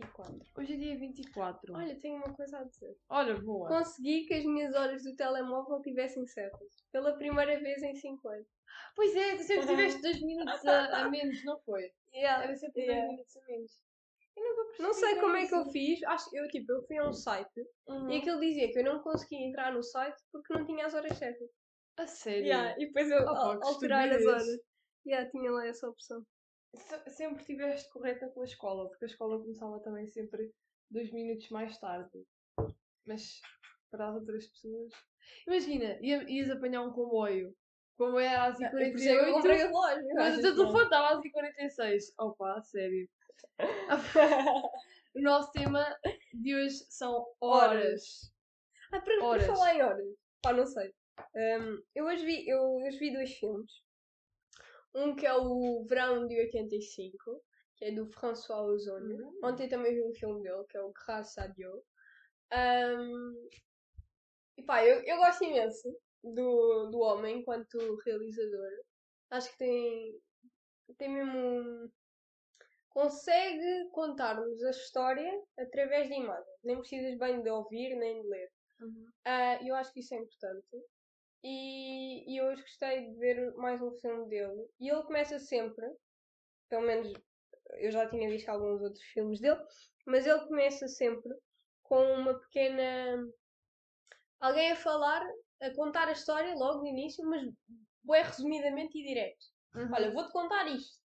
24. hoje é dia 24. Olha, tenho uma coisa a dizer. Olha, boa. Consegui que as minhas horas do telemóvel tivessem certas. Pela primeira vez em 5 anos. Pois é, tu sempre tiveste 2 minutos a, a menos, não foi? Yeah. Era sempre 2 Yeah. minutos a menos. Eu nunca percebi Não sei como é que eu isso. fiz. Acho, eu, tipo, eu fui a um site Uhum. e aquilo dizia que eu não conseguia entrar no site porque não tinha as horas certas. A sério? Yeah, E depois eu que alterar as horas. Yeah, tinha lá essa opção. Se- Sempre tiveste correta com a escola, porque a escola começava também sempre 2 minutos mais tarde. Mas para as outras pessoas. Imagina, ia- ias apanhar um comboio. O comboio era às é eu 48 comprei relógio. Mas o teu telefone estava às 46 Opa, sério. o nosso tema de hoje são horas. Ah, para, Horas. falar em horas, pá, não sei. Hum, eu, hoje vi, eu hoje vi dois filmes. Um que é o Verão de 85, que é do François Ozon. Hum. Ontem também vi um filme dele, que é o Grâce à Dieu. Hum, e pá, eu, eu gosto imenso do, do homem enquanto realizador. Acho que tem, tem mesmo. um- Consegue contar-nos a história através de imagens. Nem precisas bem de ouvir nem de ler. Ah, eu acho que isso é importante. E, e hoje gostei de ver mais um filme dele. E ele começa sempre, pelo menos eu já tinha visto alguns outros filmes dele, mas ele começa sempre com uma pequena. Alguém a falar, a contar a história logo no início, mas bem resumidamente e direto. Uhum. Olha, vou-te contar isto.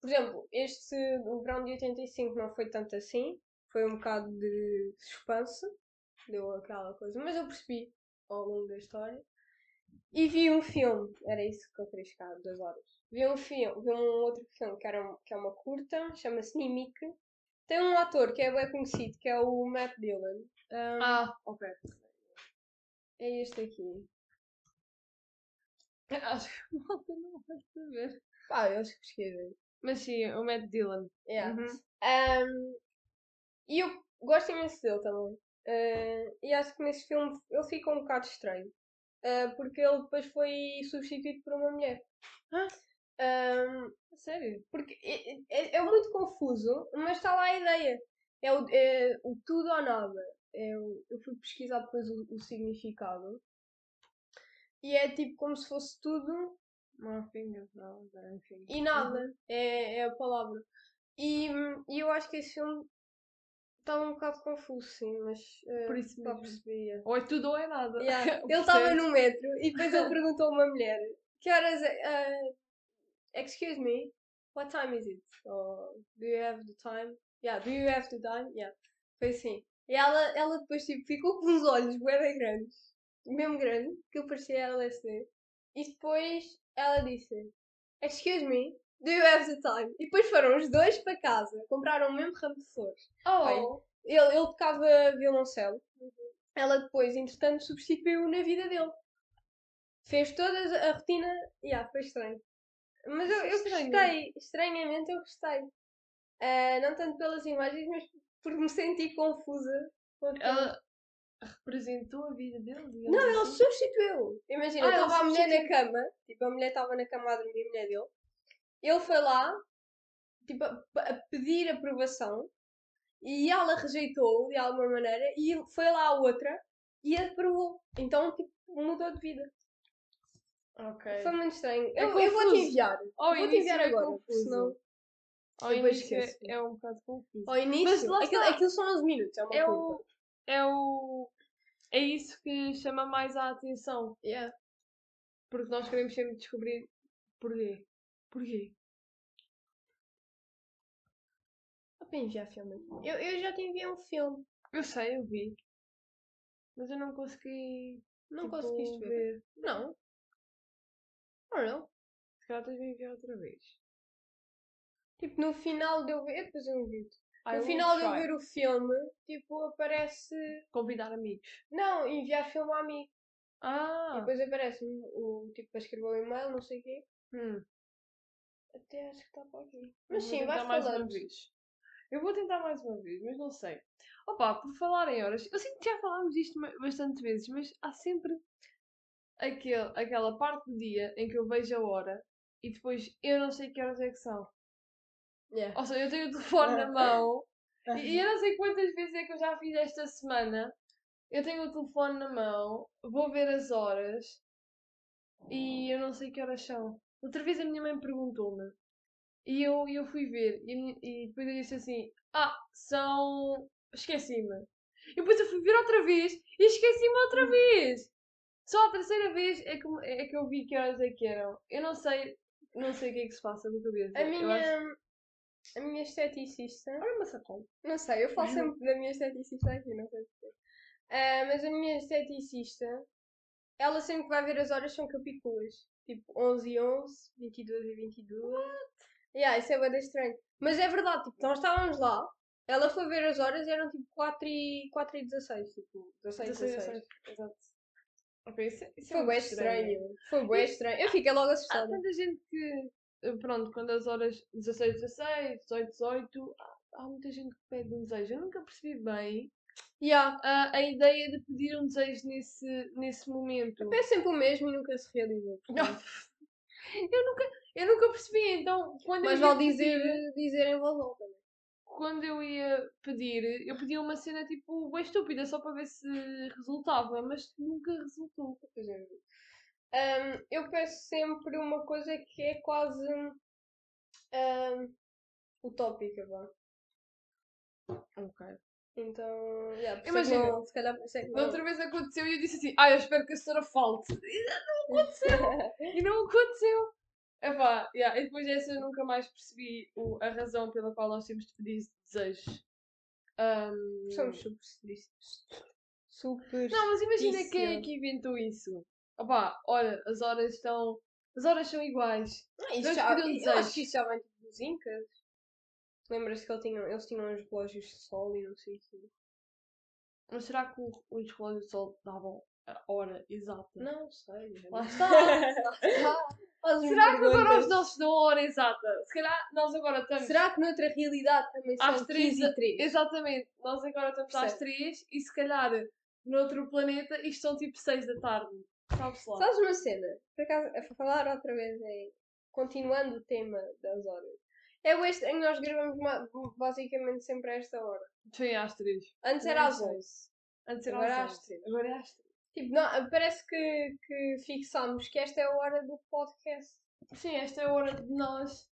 Por exemplo, este, o verão de 85 não foi tanto assim. Foi um bocado de suspense. Deu aquela coisa. Mas eu percebi ao longo da história. E vi um filme. Era isso que eu queria chegar, duas horas. Vi um filme, vi um outro filme que, era, um- que é uma curta. Chama-se Nimic. Tem um ator que é bem conhecido, que é o Matt Dillon. Um, Ah, ok. É este aqui. Acho que a malta não vai saber. Pá, eu acho que pesquisei. Mas sim, o Matt Dillon. Yeah. Uhum. Um, e eu gosto imenso dele também. Uh, e acho que nesse filme ele fica um bocado estranho. Uh, porque ele depois foi substituído por uma mulher. Ah. Um, A sério? porque é, é- é muito confuso, mas está lá a ideia. É o, é o tudo ou nada. É o- eu fui pesquisar depois o, o significado. E é tipo como se fosse tudo Nothing enfim. e nada. É, é a palavra. E, e eu acho que esse filme estava um bocado confuso, sim, mas eh, Por isso mesmo. perceber. Ou é tudo ou é nada. Yeah. Ele estava no metro e depois ele perguntou a uma mulher que horas é. uh, excuse me, what time is it? Or do you have the time? Yeah, do you have the time? Yeah. Foi assim. E ela, ela depois tipo, ficou com os olhos bem grandes, mesmo grande, que eu parecia LSD. E depois ela disse: Excuse me, do you have the time? E depois foram os dois para casa, compraram o mesmo ramo de flores. Oh, Ele, ele tocava violoncelo. Ela depois, entretanto, substituiu na vida dele. Fez toda a rotina. Yeah, foi estranho. Mas eu, eu Estranho. gostei. Estranhamente eu gostei. Ah, não tanto pelas imagens, mas por me sentir confusa. ela representou a vida dele? Não, ele assim? substituiu. Imagina, Ah, estava a mulher na cama. Tipo, a mulher estava na cama a dormir, a mulher dele. Ele foi lá, tipo, a, a pedir aprovação. E ela rejeitou de alguma maneira. E foi lá a outra e aprovou. Então, tipo, mudou de vida. Ok. Foi muito estranho. É eu eu vou-te enviar. Ao Vou-te enviar é agora. confuso. Senão, Ao início é, é um bocado confuso. ao início, lá aquilo, aquilo são 11 minutos. É uma É o, é o. É isso que chama mais a atenção. Yeah. Porque nós queremos sempre descobrir porquê. Porquê? Dá para enviar filme. Eu, eu já te enviei um filme. Eu sei, eu vi. Mas eu não consegui. Não tipo, conseguiste ver? Não. Ou não? Se calhar tens de me enviar outra vez. Tipo, no final de eu ver. Depois eu vi. I No final de eu ver o filme, tipo, aparece. Convidar amigos. Não, enviar filme a amigo. E Ah! depois aparece o tipo para escrever o e-mail, não sei o quê. Hum, Até acho que está para aqui. eu Mas sim, vai mais uma falando. vez. Eu vou tentar mais uma vez, mas não sei. Opa, por falar em horas, eu sinto que já falámos disto ma- bastante vezes, mas há sempre aquele, aquela parte do dia em que eu vejo a hora e depois eu não sei que horas é que são. Yeah. Ou seja, eu tenho o telefone na mão e, e eu não sei quantas vezes é que eu já fiz esta semana. Eu tenho o telefone na mão, vou ver as horas e eu não sei que horas são. Outra vez a minha mãe perguntou-me e eu, eu fui ver e, minha- e depois eu disse assim: Ah, são. Esqueci-me. E depois eu fui ver outra vez e esqueci-me outra vez. Só a terceira vez é que, é que eu vi que horas é que eram. Eu não sei, não sei o que é que se passa na cabeça. A minha, acho- a minha esteticista. Olha uma sacola. Não sei, eu falo sempre da minha esteticista aqui, não sei porquê. Ah, mas a minha esteticista, ela sempre que vai ver as horas são capítulos. Tipo 11 e 11, 22 e 22. Yeah, isso é bem estranho. Mas é verdade, tipo, nós estávamos lá, ela foi ver as horas e eram tipo 4 e, 4 e 16. Tipo, 16 e 16. Exato. Ok, isso, é- isso é Foi muito bem estranho. Foi bem estranho. Eu fiquei logo Há assustada. tanta gente que, eh, pronto, quando as horas 16, 16, 18, 18, há, há muita gente que pede um desejo. Eu nunca percebi bem Yeah. a, a ideia de pedir um desejo nesse, nesse momento. É sempre o mesmo e nunca se realizou. portanto. eu, nunca, eu nunca percebi, então, quando Mas eu ia vale dizer, pedir- dizer em voz alta. né? quando eu ia pedir, eu pedia uma cena tipo bem estúpida só para ver se resultava, mas nunca resultou. Por exemplo. Ahm, eu peço sempre uma coisa que é quase ahm, utópica, vá. Ok. Então, yeah, é Imagina, não- se calhar isso é Da não. outra vez aconteceu e eu disse assim: Ah, eu espero que a senhora falte. E não aconteceu! e não aconteceu! Epá, yeah, e depois dessa eu nunca mais percebi o- a razão pela qual nós temos de pedir desejos. Ahm, Somos super. Super. Não, mas imagina quem é que inventou isso. Opá, olha, as horas estão. As horas são iguais. Ah, isso já, um eu acho que isso já vem dos Incas. Lembras-te que eles tinham, eles tinham os relógios de sol e não sei o quê? Mas será que o- os relógios de sol davam a hora exata? Não sei. Lá está! Lá está. Será que agora os nossos dão a hora exata? Se calhar nós agora estamos. Será que noutra realidade também Às são três 15 da- e 3? Exatamente, nós agora estamos às Percebe? 3 e se calhar noutro planeta isto são tipo 6 da tarde. Sabe-se lá. Sabes uma cena? Por acaso, a falar outra vez em. Continuando o tema das horas. É o estranho, nós gravamos basicamente sempre a esta hora. Sim, às 3. Antes era às sei. 11. Antes era Agora às às 11. três. Agora é às 3. Tipo, não, parece que, que fixámos que esta é a hora do podcast. Sim, esta é a hora de nós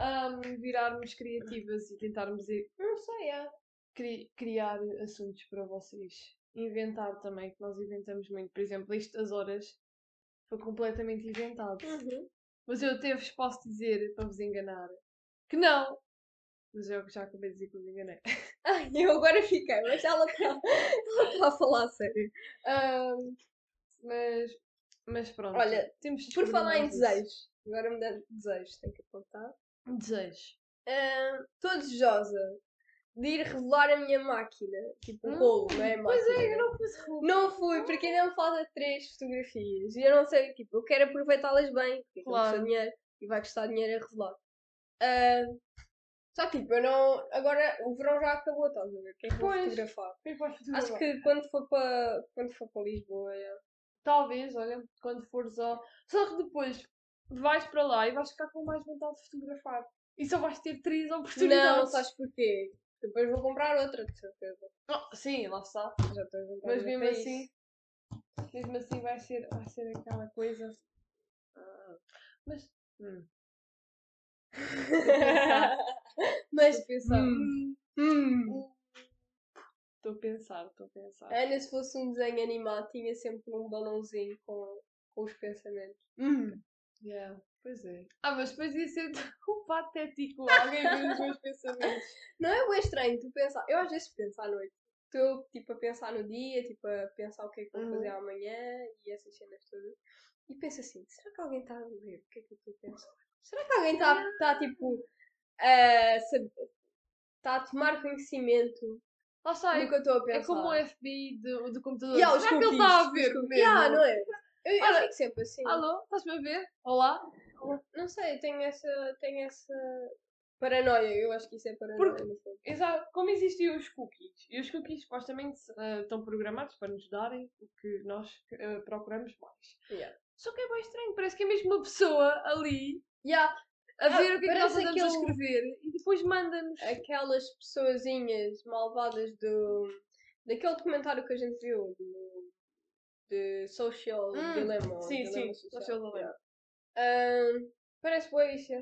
ahm, virarmos criativas e tentarmos i- Não sei, é. cri- criar assuntos para vocês. Inventar também, que nós inventamos muito. Por exemplo, isto das horas foi completamente inventado. Uhum. Mas eu vos posso dizer, para vos enganar, que não. Mas eu já acabei de dizer que vos enganei. Ai, eu agora fiquei, mas ela está ela tá a falar a sério. Ahm, mas, mas pronto. Olha, temos Por falar em desejos, agora mudando de desejos, tenho que apontar. Desejo. Estou desejosa de ir revelar a minha máquina. Tipo, o Hum, rolo, não é a Pois máquina. é, eu não roupa. Não fui, porque ainda me falta três fotografias. E eu não sei, tipo, eu quero aproveitá-las bem, porque Claro. custa dinheiro e vai custar dinheiro a revelar. Só que, tipo, eu não. Agora o verão já acabou, estás a ver? O que é que Pois. fotografar? É fazer Acho que quando for para quando for para Lisboa, é. Talvez, olha, quando fores ao. Só que depois vais para lá e vais ficar com mais vontade de fotografar. E só vais ter três Não, oportunidades. sabes porquê? Depois vou comprar outra, de certeza. Oh, sim, lá está. Já estou a juntar Mas mesmo assim, mesmo assim vai ser, vai ser aquela coisa. Ah, mas. Hum, Mas. pensar. hum, hum, hum. Estou a pensar, estou a pensar. Ana, se fosse um desenho animado, tinha sempre um balãozinho com, com os pensamentos. Hum. Yeah, pois é. Ah, mas depois ia ser tão patético alguém ver os meus pensamentos. Não é bem estranho tu pensar. Eu às vezes penso à noite. Estou tipo a pensar no dia, tipo a pensar o que é que vou Uhum. fazer amanhã e essas cenas todas. E penso assim, será que alguém está a ver o que é que eu estou a pensar? Será que alguém está tá, tipo a sab- tá a tomar conhecimento Lá está, do é, que eu estou a pensar? é como o FBI do, do computador. Yeah, os Será que ele cookies, está a ver mesmo? Yeah, não é? Eu, eu Olha, fico sempre assim. Alô, estás-me a ver? Olá? Não sei, eu tenho essa, tenho essa Paranoia, eu acho que isso é paranoia. Porque- no fundo. Exato, como existem os cookies. E os cookies supostamente eh, estão programados para nos darem o que nós eh, procuramos mais. Yeah. Só que é bem estranho, parece que é mesmo uma pessoa ali Yeah, a Ah, ver o que é que nós andamos a aquele- escrever e depois manda-nos. aquelas pessoazinhas malvadas do. daquele documentário que a gente viu, do. de Social Hum, Dilemma. sim, sim, Social Dilemma. Yeah. Ahm, parece boa isso,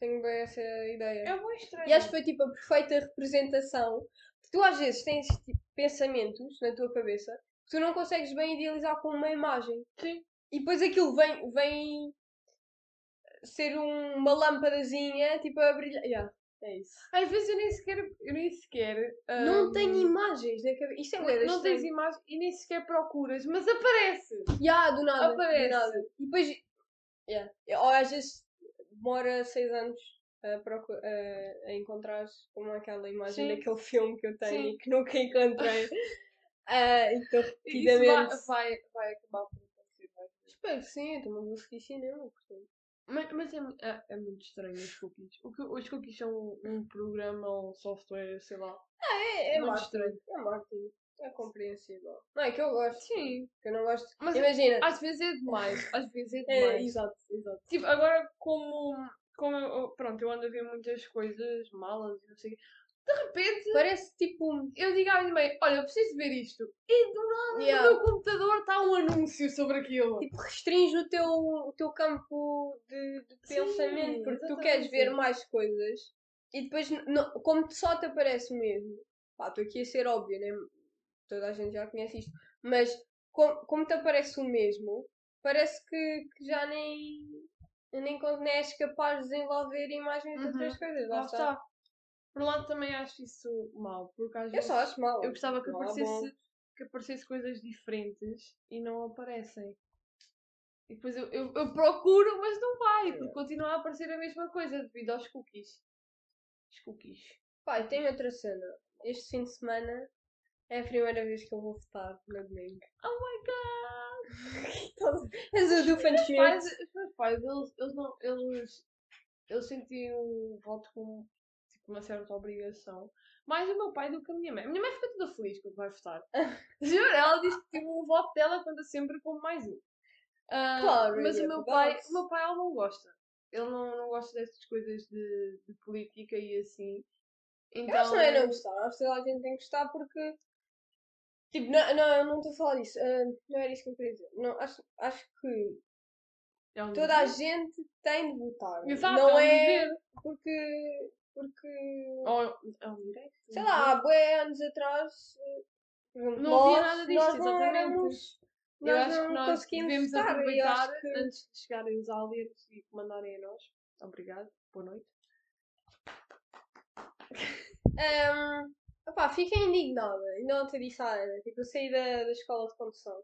tenho bem essa ideia. É bem estranho. E acho que foi tipo a perfeita representação. Porque tu às vezes tens tipo, pensamentos na tua cabeça que tu não consegues bem idealizar com uma imagem. Sim. E depois aquilo vem, vem ser um- uma lâmpadazinha tipo a brilhar. Yeah, é isso. Às vezes eu nem sequer. Eu nem sequer Não ahm, tenho imagens na cabeça. Isto é bué Não tens imagem e nem sequer procuras, mas aparece! Yeah, do nada. Aparece. Do nada. E depois. Yeah. Ou às vezes demora seis anos a, procu- a, a encontrar como aquela imagem Sim. daquele filme que eu tenho Sim. e que nunca encontrei. Ah, então, Isso vai, repetidamente. vai, vai acabar por acontecer. Espero que sim, eu também vou seguir cinema, portanto. Mas, mas é, é, é muito estranho os cookies. O que, os cookies são um programa ou um software, sei lá. É, é muito marketing. estranho. É marketing. É compreensível. Não é que eu gosto. Sim. Que eu não gosto. Mas Imagina. às vezes é demais. Às vezes é É, demais. exato, exato. Tipo, agora como, como eu, eu- pronto, eu ando a ver muitas coisas, malas e não sei o quê. De repente Parece tipo. eu digo à minha mãe, olha, eu preciso ver isto. E do nada Yeah. no meu computador está um anúncio sobre aquilo. Tipo, restringe o teu, o teu campo de, de Sim, pensamento porque tu queres ver mais coisas e depois, n- não- como só te aparece o mesmo, pá, estou aqui a ser óbvio, né? Toda a gente já conhece isto, mas como, como te aparece o mesmo, parece que, que já nem, nem, con- nem és capaz de desenvolver imagens de outras coisas. Lá, Lá está. Por um lado também acho isso mau, porque às Eu vezes só acho mal. eu gostava que Não há aparecesse, que aparecesse coisas diferentes e não aparecem. E depois eu, eu, eu procuro, mas não vai, porque continua a aparecer a mesma coisa devido aos cookies. Os cookies. Pá, e tem outra cena. Este fim de semana é a primeira vez que eu vou votar no domingo. Oh my god! És o do Os meus pais, os meus pais eles, eles não. Eles, eles sentiam o voto como uma certa obrigação. Mais o meu pai do que a minha mãe. A minha mãe fica toda feliz quando vai votar. Juro, ela diz que tipo, o voto dela conta sempre como mais um. Ah, Claro, mas é o meu verdade. pai, o meu pai ele não gosta. Ele não, não gosta dessas coisas de, de política e assim. Então, Eu acho que não é não gostar, acho que toda a gente tem que gostar porque. Tipo, não, não, eu não estou a falar disso. ah, não era isso que eu queria dizer. Não, acho, acho que é um toda a dever. gente tem de votar. Exato, não é um é porque. Porque. Ou é um direito. sei lá, há bué anos atrás. Não havia nós- nada disto, nós não éramos- Eu nós acho que não nós conseguimos devemos votar, e aproveitar acho que- antes de chegarem os aliens e mandarem a nós. Obrigado, boa noite. Um, opá, fiquei indignada. Ainda ontem disse à Ana. Tipo, eu saí da, da escola de condução.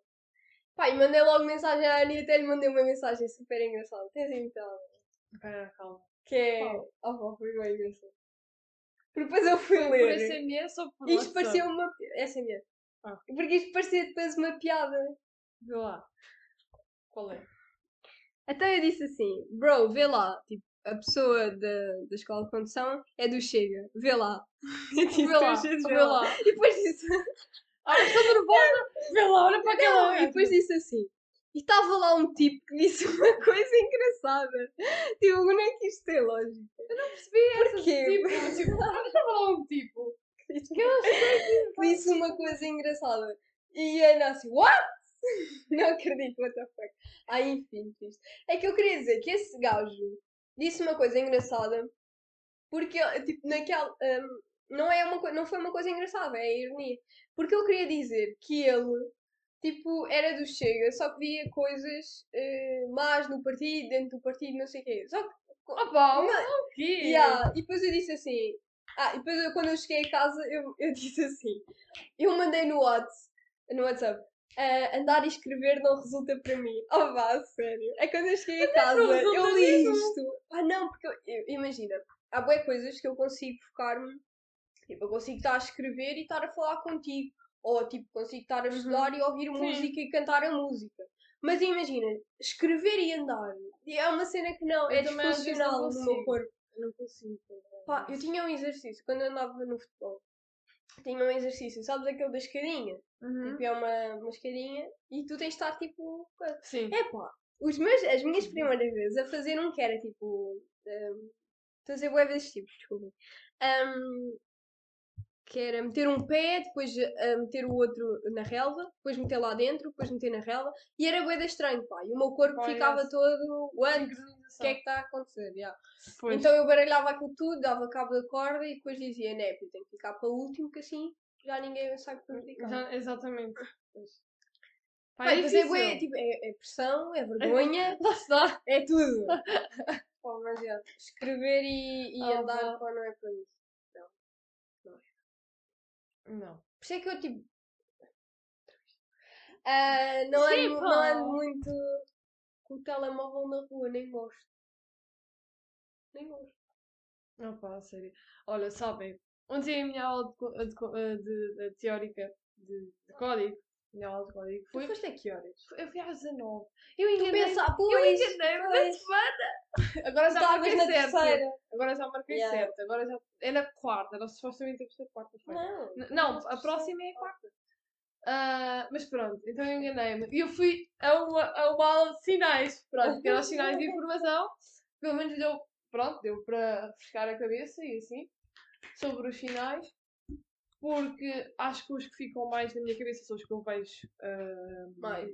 Pá, e mandei logo mensagem à Ana e até lhe mandei uma mensagem super engraçada. Tens então. Espera, calma. Que é. Oh, pá, foi bem engraçado. Porque depois eu fui Por ler. SMS ou por Isto parecia uma. Essa é. Ah. Porque isto parecia depois uma piada. Vê lá. Qual é? Então eu disse assim: Bro, vê lá. Tipo, a pessoa da, da escola de condução é do Chega. Vê lá. Eu disse Vê lá, vê lá. E depois disse. Olha, estou nervosa! Vê lá, olha para aquela e depois disse assim. E estava lá um tipo que disse uma coisa engraçada. Tipo, como é que isto tem lógica? percebi essa Porquê? tipo, tipo, olha, estava lá um tipo. Que eu Disse uma coisa engraçada. E a assim, what? Não acredito, what the fuck. Ah, enfim, isto. É que eu queria dizer que esse gajo disse uma coisa engraçada porque, tipo, naquela. hum, não, é uma, não foi uma coisa engraçada, é ironia. Porque eu queria dizer que ele, tipo, era do Chega, só que via coisas eh, más no partido, dentro do partido, não sei o quê. Só que. Opa, Não, o quê? Yeah, E depois eu disse assim. Ah, e depois eu, quando eu cheguei a casa, eu, eu disse assim. Eu mandei no WhatsApp, no WhatsApp "Ah, andar e escrever não resulta para mim. Oh, vá, sério. É quando eu cheguei a casa, eu li mesmo. isto. Ah, não, porque eu, eu- imagina, há boas coisas que eu consigo focar-me. Tipo, eu consigo estar a escrever e estar a falar contigo. Ou, tipo, consigo estar a estudar e ouvir Sim. música e cantar a música. Mas imagina, escrever e andar é uma cena que não, Eu é vezes disfuncional no meu corpo. Eu não consigo. Pá, eu tinha um exercício, quando eu andava no futebol, tinha um exercício, sabes aquele da escadinha? Uhum. Tipo, é uma, uma escadinha e tu tens de estar tipo. Sim. É pá, os meus, as minhas primeiras vezes a fazer um que era tipo. Um, fazer bué desses tipos, desculpa. Um, que era meter um pé, depois uh, meter o outro na relva, depois meter lá dentro, depois meter na relva, e era bué estranho, pá. E o meu corpo ficava todo. What? O que é que está a acontecer? Yeah. Então eu baralhava aquilo tudo, dava cabo da corda e depois dizia, né, tenho que ficar para o último, que assim já ninguém sai prejudicado. Já- exatamente. Pois. Pá, Pai, é depois é, bué, tipo, é, é pressão, é vergonha, Lá está. é tudo. Pá, mas é, escrever e, e Ah, andar pá, não é para mim. Não. Por isso é que eu tipo. ah, não, Sim, ando, pá. não ando muito com o telemóvel na rua, nem gosto. Nem gosto. Não, pá, a sério. Olha, sabem, ontem a minha aula de, co- de co- de- de teórica de, de código, de código, Tu foi, foste a que horas? eu fui às 19. Eu Tu enganei, pensa, eu pois, enganei na pois. semana. Agora já marquei na certo. terceira. Agora já marquei Yeah. certo. Agora já é na quarta. Nós supostamente temos de ser quarta-feira. Não, N- Não, a próxima é a quarta. Ah, mas pronto, então eu enganei-me. E eu fui a uma, a uma aula de sinais, pronto, que eram os sinais de informação. Pelo menos deu, pronto, deu para refrescar a cabeça e assim, sobre os sinais. Porque acho que os que ficam mais na minha cabeça são os que eu vejo ah, Mais,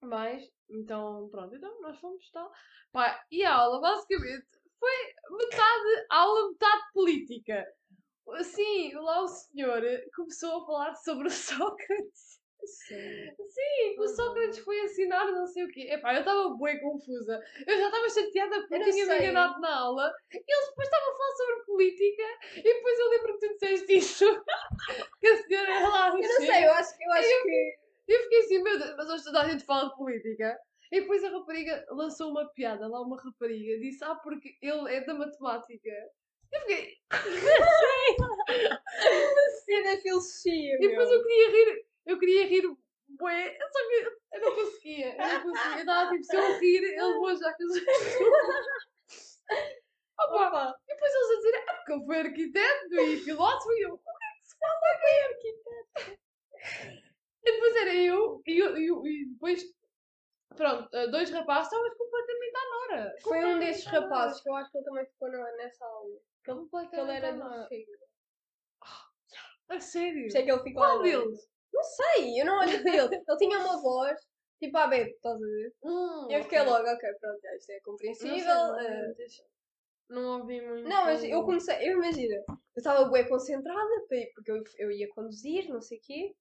mais. Então, pronto, então nós fomos tal. Pá, e a aula, basicamente, foi metade aula, metade política. Assim, lá o senhor começou a falar sobre o Sócrates. Sim. Sim, o. Sócrates foi ensinar não sei o quê. Epá, eu estava bem confusa. Eu já estava chateada porque Eu tinha me enganado na aula. E eles depois estavam a falar sobre política. E depois eu lembro que tu disseste isso. que a senhora era lá. Eu não sei, eu acho, eu acho que. Eu fiquei assim, meu Deus, mas hoje toda a gente fala de política. E depois a rapariga lançou uma piada, lá uma rapariga, disse, ah, porque ele é da matemática. Eu fiquei, Cena de filosofia. e depois eu queria rir, eu queria rir, bué, só que eu não conseguia, eu não conseguia. Eu estava tipo, se eu rir, ele vou já que Opa, Opa, e depois eles a dizer, ah, porque ele foi arquiteto e filósofo, e eu, como é que se fala bem arquiteto? E depois era eu, e, eu, eu- e depois, pronto, eh, dois rapazes, estavas completamente à nora. foi um desses rapazes que eu acho que ele também ficou nessa aula. Que ele, que ele era. Chega. A sério? É que ele ficou Qual deles? Não sei, eu não olho para ele. Ele tinha uma voz, tipo a Beto, estás a ver? Hum, eu fiquei logo, ok, pronto, já, isto é Não sei, compreensível. não, deixa- Não ouvi muito. Não, mas eu comecei, eu imagino, eu estava bem concentrada, porque eu, eu ia conduzir, não sei o quê.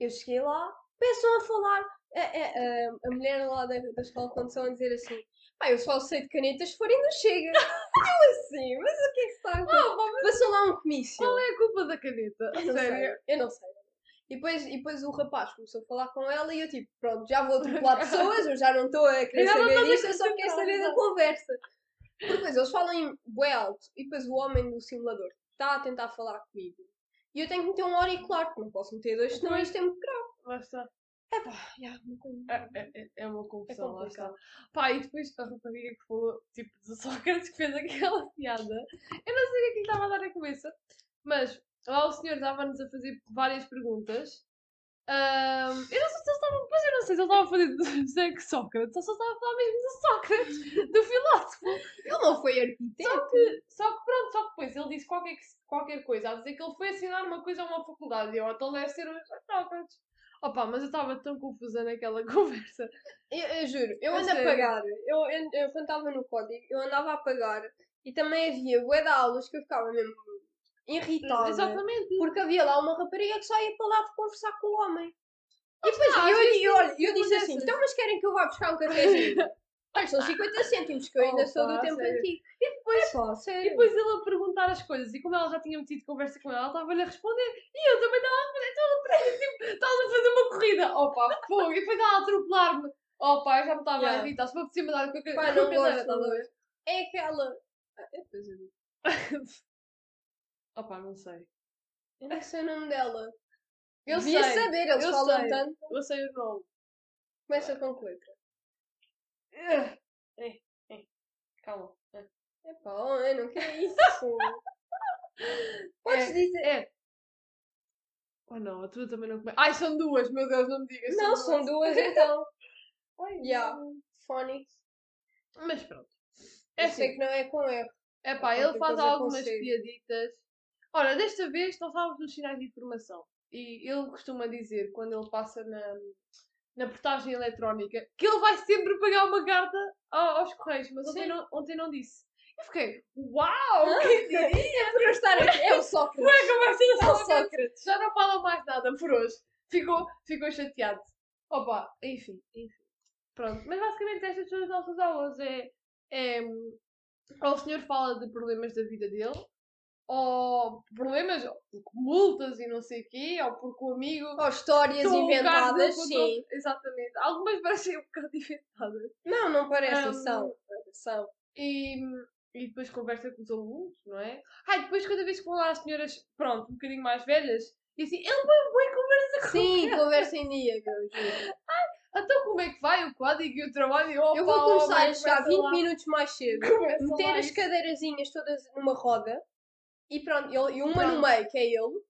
Eu cheguei lá, começam a falar, a, a, a, mulher lá da, da escola começou a dizer assim, pá, eu só sei de canetas se forem do Chega. eu assim, mas o que é que está a acontecer? Ah, pá, mas Passou lá um comício. qual é a culpa da caneta? Eu sério? sei, eu não sei. E depois, e depois o rapaz começou a falar com ela e eu tipo, pronto, já vou atropelar pessoas, eu já não estou a querer saber disto, eu só quero saber da conversa. Porque depois eles falam em bué alto e depois o homem do simulador está a tentar falar comigo. E eu tenho que meter um auricular, porque não posso meter dois, senão isto é muito grave. Lá está. Epá, já, não tenho. É, é, é- é uma confusão, lá está. Pá, e depois a rapariga que falou, tipo, do Sócrates que fez aquela piada. Eu não sei o que é que lhe estava a dar na cabeça, mas lá o senhor estava-nos a fazer várias perguntas. Ahm, eu não sei se ele estava. Pois eu não sei se ele estava a fazer Zé Sócrates ou se ele estava a falar mesmo do Sócrates, do filósofo. Ele não foi arquiteto. Só que, só que pronto, só que depois ele disse qualquer, qualquer coisa, a dizer que ele foi assinar uma coisa a uma faculdade. E eu, então deve ser o Sócrates. Opa, mas eu estava tão confusa naquela conversa. Eu, eu juro, eu A ando a sério? pagar. Eu, eu, eu quando estava no código, eu andava a pagar e também havia bué de aulas que eu ficava mesmo irritada. Exatamente. Porque havia lá uma rapariga que só ia para lá conversar com o homem. E está, depois às eu, eu, eu tem disse assim: então, mas querem que eu vá buscar um cafezinho? Olha, são 50 cêntimos, que eu ainda sou do tempo sério. antigo. E depois, Pá, e sério. depois ele a perguntar as coisas, e como ela já tinha metido conversa com ela, ela estava-lhe a responder, e eu também estava a responder, estava para aí, tipo, estava a fazer uma corrida, opa, fogo, e depois ela a atropelar-me, opa, eu já me estava Yeah. a irritar, se for preciso dar qualquer Pá, não gosto, coisa, estás a ver? É aquela. Ah, é, depois eu digo. Opa, não sei. Eu não sei o nome dela. Eu Devia sei, saber, eles eu falam sei. tanto. eu sei o nome. Começa com que letra? É, é, calma. É. Oh, eu não quero isso. Podes É, dizer. É. Oh não, a tua também não começa. Ai, são duas, meu Deus, não me digas. Não, são duas então. Ai, Yeah. Funny. Mas pronto. É Eu sei assim. que não é com erro. É pá, ele faz algumas piaditas. Ora, desta vez nós estávamos nos sinais de informação. E ele costuma dizer, quando ele passa na, na portagem eletrónica, que ele vai sempre pagar uma carta ao- aos correios. Mas ontem não, ontem não disse. Eu fiquei, uau! Quem diria? É por eu estar aqui. É o Sócrates. Como é que vai ser É o só Sócrates. Já não fala mais nada por hoje. Ficou, ficou chateado. Opa, enfim, enfim. Pronto. Mas basicamente estas são as nossas aulas. É, é, o senhor fala de problemas da vida dele, ou problemas, ou multas e não sei o quê, ou porque o amigo. Ou histórias Estou um inventadas, no sim. Exatamente. Algumas parecem um bocado inventadas. Não, não parecem, Ahm, são. São. E, e depois conversa com os alunos, não é? Ai, depois cada vez que vão lá as senhoras, pronto, um bocadinho mais velhas, e assim, ele vai bem conversa com Sim, conversa em dia. Então como é que vai o código e o trabalho? Eu vou começar homem, a chegar começa 20 lá. minutos mais cedo, Começa meter as isso. cadeirazinhas todas numa roda e pronto, ele, e uma no Pronto. meio, que é ele,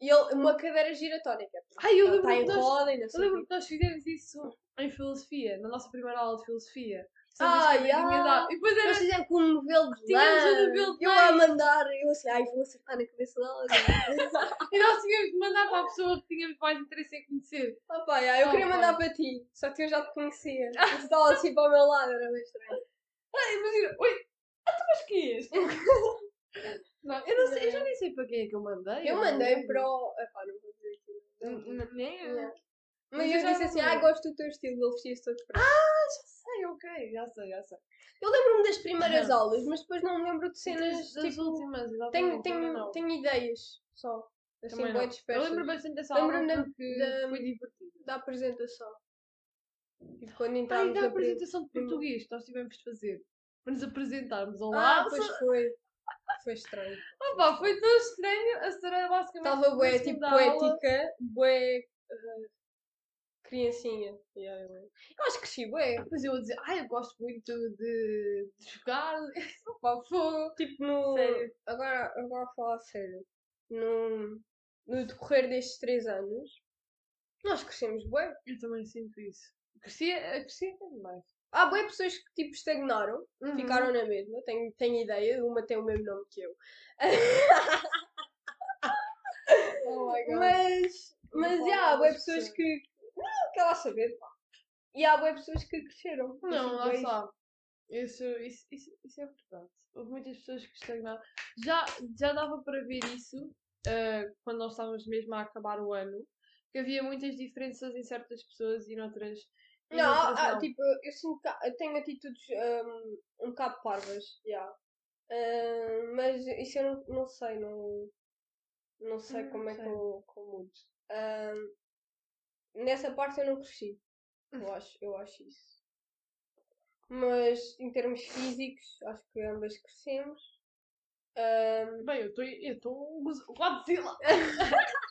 e ele, uma cadeira é Ai, eu lembro que nós, roda eu lembro que nós fizemos isso em filosofia, na nossa primeira aula de filosofia. Ah, yeah. E depois era Nós fizemos com um novelo de Tínhamos um novelo de eu a mandar, eu assim, ai vou acertar na cabeça dela. E nós tínhamos de mandar para a pessoa que tínhamos mais interesse em conhecer. Opa, yeah, eu Oh, queria pá. mandar para ti, só que eu já te conhecia. Tu estava assim para o meu lado, era bem estranho. Ah, imagina, oi, ah, tu mas que é Não, eu não sei, eu já nem sei para quem é que eu mandei. Eu não mandei para o. Epá, não vou dizer aqui. N- n- Nem eu. Mas Mas eu eu disse não assim, ah, gosto do teu estilo, ele vestia-se todo preto. Já sei, ok, já sei, já sei. Eu lembro-me das primeiras Aham. aulas, mas depois não me lembro de cenas, das, das tipo... últimas, exatamente. Tenho, tenho, não. tenho ideias, só. Assim, não. Eu lembro bastante dessa aula Lembro-me da- porque da- foi divertido. Da apresentação. Tipo, quando Ah, e da apresentação de prima- português que nós tivemos de fazer. Para nos apresentarmos. Olá, Ah, pois foi. Foi estranho. Opa, foi tão estranho. A senhora basicamente. Estava bué, tipo, poética, bué... uh, criancinha. Yeah, eu acho que cresci bué. Depois eu a dizer, ai, eu gosto muito de, de jogar. Opa, foi. Tipo, no... Sério. Agora, agora a falar sério. No, no decorrer destes três anos, nós crescemos bué. Eu também sinto isso. Crescia, crescia demais. Há bué pessoas que tipo estagnaram, Uhum. ficaram na mesma, tenho, tenho ideia, uma tem o mesmo nome que eu. Oh my god. Mas, mas já, há bué das pessoas que. Não, quer lá saber, pá. E há bué pessoas que cresceram. Não, lá está. Isso, isso, isso, isso é verdade. Houve muitas pessoas que estagnaram. Já, já dava para ver isso ah, quando nós estávamos mesmo a acabar o ano. Que havia muitas diferenças em certas pessoas e noutras. Não, há- não. tipo, eu sinto eu tenho atitudes hum, um bocado parvas, já. Hum, mas isso eu não, não sei, não, não sei Hum, como é que eu, que eu mudo. Hum, nessa parte eu não cresci. Eu acho, eu acho isso. Mas em termos físicos, acho que ambas crescemos. Bem, eu estou eu estou um gozo- Godzilla!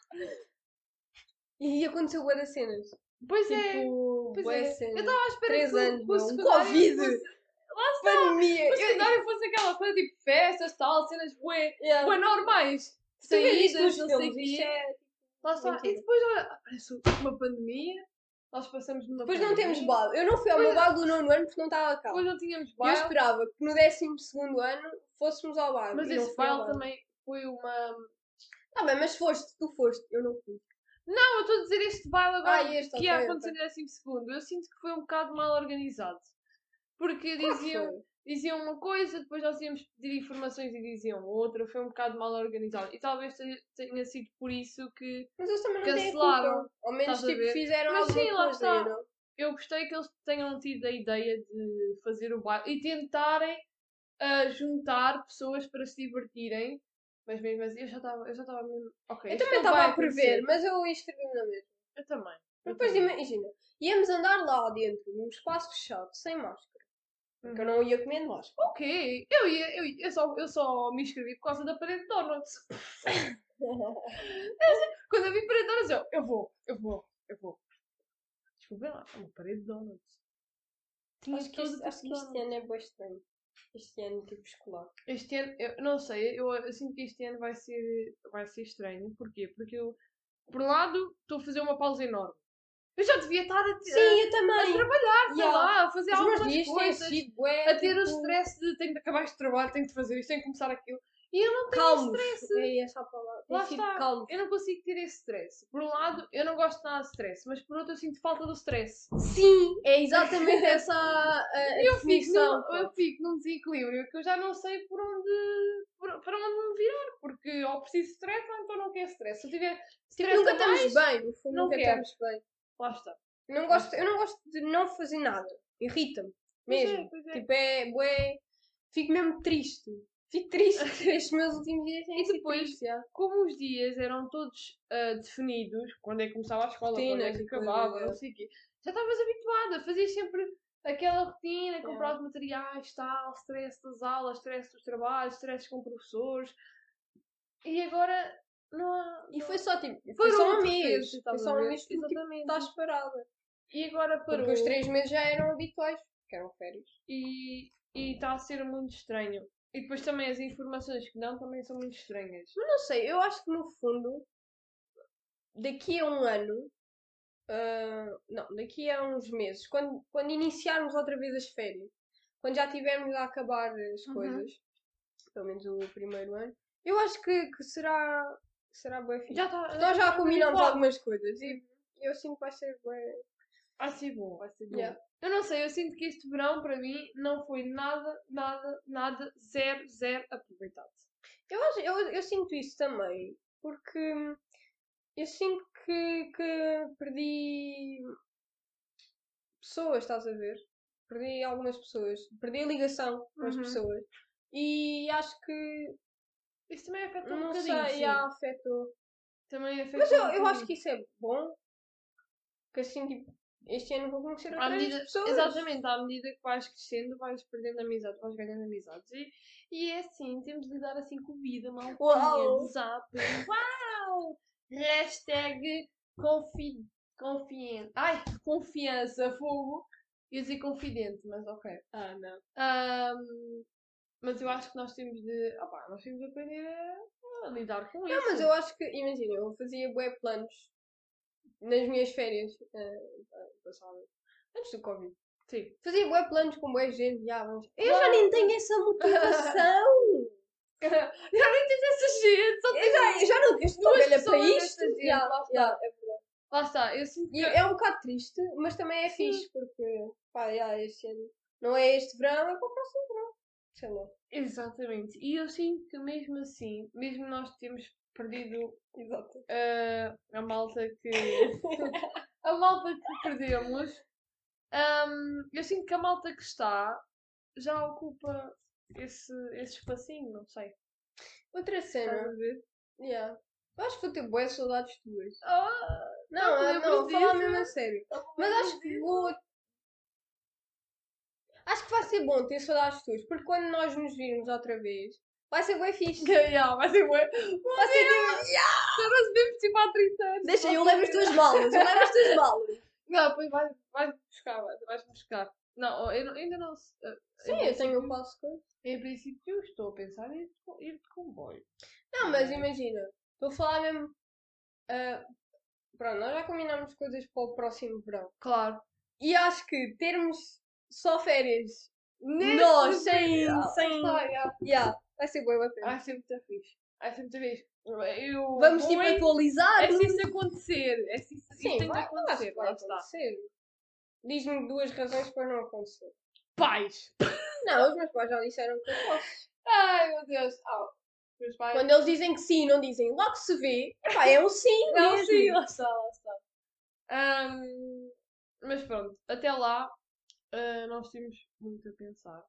e aconteceu bué das cenas. Pois é! tipo, Pois bué é. cenas. Eu estava à espera Três que o- anos, o um secundário Covid. fosse- Lá está! Pandemia! O Eu- secundário fosse aquela coisa tipo festas, tal, cenas bué, yeah. bué normais. Saídas, nos não sei o quê. é Lá está. Mentira. E depois, olha, parece uma pandemia. Nós passamos numa Depois não temos bala. Eu não fui ao Pois meu é. balo do nono ano porque não estava cá. Depois não tínhamos E eu esperava que no décimo segundo ano fôssemos ao baile. Mas esse baile também foi uma. Tá bem, mas foste, tu foste, eu não fui. Não, eu estou a dizer este baile agora Ah, este, que ia ok, acontecer no décimo segundo. Eu sinto que foi um bocado mal organizado. Porque diziam, Foi. diziam uma coisa, depois nós íamos pedir informações e diziam outra. Foi um bocado mal organizado. E talvez tenha- sido por isso que Mas eles também não Cancelaram. Ao menos tipo, fizeram Mas alguma sim, lá coisa. está. eu gostei que eles tenham tido a ideia de fazer o baile e tentarem ah, juntar pessoas para se divertirem. Mas mesmo assim, eu já estava eu já estava mesmo. Ok, Eu isto também estava a prever, acontecer. mas eu inscrevi-me na mesma. Eu também. eu Depois também. imagina, íamos andar lá dentro, num espaço fechado, sem máscara. Porque eu não ia comer de máscara. Ok, eu, ia, eu, ia- eu, só, eu só me inscrevi por causa da parede de donuts. Quando eu vi parede de donuts, eu, eu vou, eu vou, eu vou. Desculpem lá, é uma parede de donuts. Tinha acho que, todo isto, tipo acho que donuts. ano é bem estranho. Este ano, tipo, escolar? Este ano, eu não sei, eu, eu sinto que este ano vai ser, vai ser estranho. Porquê? Porque eu, por um lado, estou a fazer uma pausa enorme. Eu já devia estar a, Sim, a também. trabalhar, sei Yeah. lá, a fazer Os algumas coisas. sido bué, a ter o tipo, stress de tenho de acabar este trabalho, tenho de fazer isto, tenho de começar aquilo. E eu não tenho calmos. stress. É essa a palavra. Lá sido está. Eu não consigo ter esse stress. Por um lado, eu não gosto nada de stress, mas por outro, eu sinto falta do stress. Sim, é exatamente essa a, a Eu fico, definição. num, eu fico num desequilíbrio que eu já não sei por onde, por- para onde me virar, porque ou preciso de stress ou então não quero stress. Se eu tiver Tipo, stress nunca mais, estamos bem, no fundo, não nunca quero. estamos bem. lá está. Eu não, gosto, eu não gosto de não fazer nada. Irrita-me. Pois é, Mesmo. pois é. Tipo, é bué. Fico mesmo triste. Fico triste. Estes meus últimos dias têm E sido depois, tristes, já. Como os dias eram todos ah, definidos, quando é que começava a escola, quando é que coisas, acabava, não sei o quê, já estavas habituada, fazias sempre aquela rotina, comprar os materiais, tal, stress das aulas, stress dos trabalhos, stress com professores. E agora não há. E foi só tipo. Foi só um mês. Foi estás só a um ver? mês que tipo, Exatamente. estás parada. E agora parou. Porque os três meses já eram habituais. Que eram férias. E está a ser muito estranho. E depois também as informações que dão também são muito estranhas. Mas não sei, eu acho que no fundo, daqui a um ano, ah, não, daqui a uns meses, quando, quando iniciarmos outra vez as férias, quando já tivermos a acabar as Uhum. coisas, pelo menos o primeiro ano, eu acho que, que será, será bem fixe. Já está. Nós já combinamos algumas coisas e eu sinto que vai ser bem. Vai ser bom, vai ser bom. Yeah. Eu não sei, eu sinto que este verão para mim não foi nada, nada, nada, zero, zero aproveitado. Eu, acho, eu, eu sinto isso também, porque eu sinto que, que perdi pessoas, estás a ver? Perdi algumas pessoas, perdi a ligação com as Uhum. pessoas e acho que Isso também afeta um não bocadinho. sei, sim. já afetou. Também afeta Mas um eu, eu acho que isso é bom, que assim, tipo, este ano vou conhecer outras medida, pessoas. exatamente, à medida que vais crescendo, vais perdendo amizades, vais ganhando amizades. E, e é assim, temos de lidar assim com a vida, de zap. Uau! Hashtag confi, confiante. Ai, confiança, fogo. Ia dizer confidente, mas ok. Ah, não. Ahm, mas eu acho que nós temos de. opá, nós temos de aprender a, a lidar com isso. Não, mas eu acho que, imagina, eu fazia bué planos nas minhas férias passadas, antes do Covid. Sim. Fazia bué planos com bué gente, já, vamos. Eu já nem tenho essa motivação! Já nem tens essa gente, só eu, já, eu já não estou Duas para isto. Já, lá está. é verdade. Lá está, eu sinto que. É um bocado triste, mas também é Sim. fixe, porque, pá, já, este ano não é este verão, é para o próximo verão. Sei lá. Exatamente. E eu sinto que mesmo assim, mesmo nós temos perdido Exato. ah, a malta que. a malta que perdemos, ahm, eu sinto que a malta que está já ocupa esse, esse espacinho, não sei. Outra Estás a cena. ver? Yeah. Eu acho que vou ter boas saudades tuas. Ah, Não, Não, não, lembro não, vou falar mesmo a sério. Mas acho que vou. Acho que vai ser bom ter saudades tuas, porque quando nós nos virmos outra vez, vai ser bem fixe. yeah, vai ser bué. Vai ser tipo. Já nós devemos tipo há 30 anos. Deixa, eu levo as tuas malas, eu levo as tuas malas. Não, depois vais, vais buscar, vais, vais buscar. Não, eu não- ainda não. ah, Sim, eu tenho um passo coisa. Em princípio, eu estou a pensar em ir de, comboio. Não, mas imagina, estou a falar mesmo. ah, pronto, nós já combinámos coisas para o próximo verão. Claro. E acho que termos só férias, nós, sem. Sem yeah. Vai ser bem bacana. Vai ser muito fixe. Vai ser muito fixe. Eu Vamos tipo em- atualizar. É se isso acontecer. É se isso, Sim, tem de vai, acho acontecer. vai está. acontecer. Diz-me duas razões para não acontecer. Pais! Não, os meus pais já disseram que eu posso. Ai meu Deus! Ah, meus pais. Quando eles dizem que sim, não dizem logo se vê, epá, é um sim Não, mesmo. sim, lá está, lá está. Ahm, mas pronto, até lá ah, nós temos muito a pensar.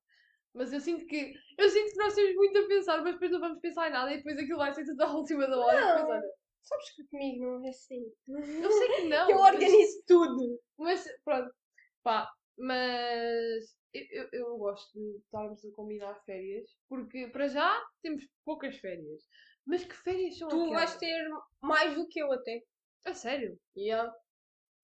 Mas eu sinto que eu sinto que nós temos muito a pensar, mas depois não vamos pensar em nada e depois aquilo vai ser tudo à última da hora. Não. depois, olha, Sabes que comigo não é assim. eu sei que não. Eu mas- organizo tudo. Mas pronto, pá, mas eu, eu, eu gosto de estarmos a combinar férias, porque para já temos poucas férias. Mas que férias são Tu aquelas? vais ter mais do que eu até. A sério? Yeah.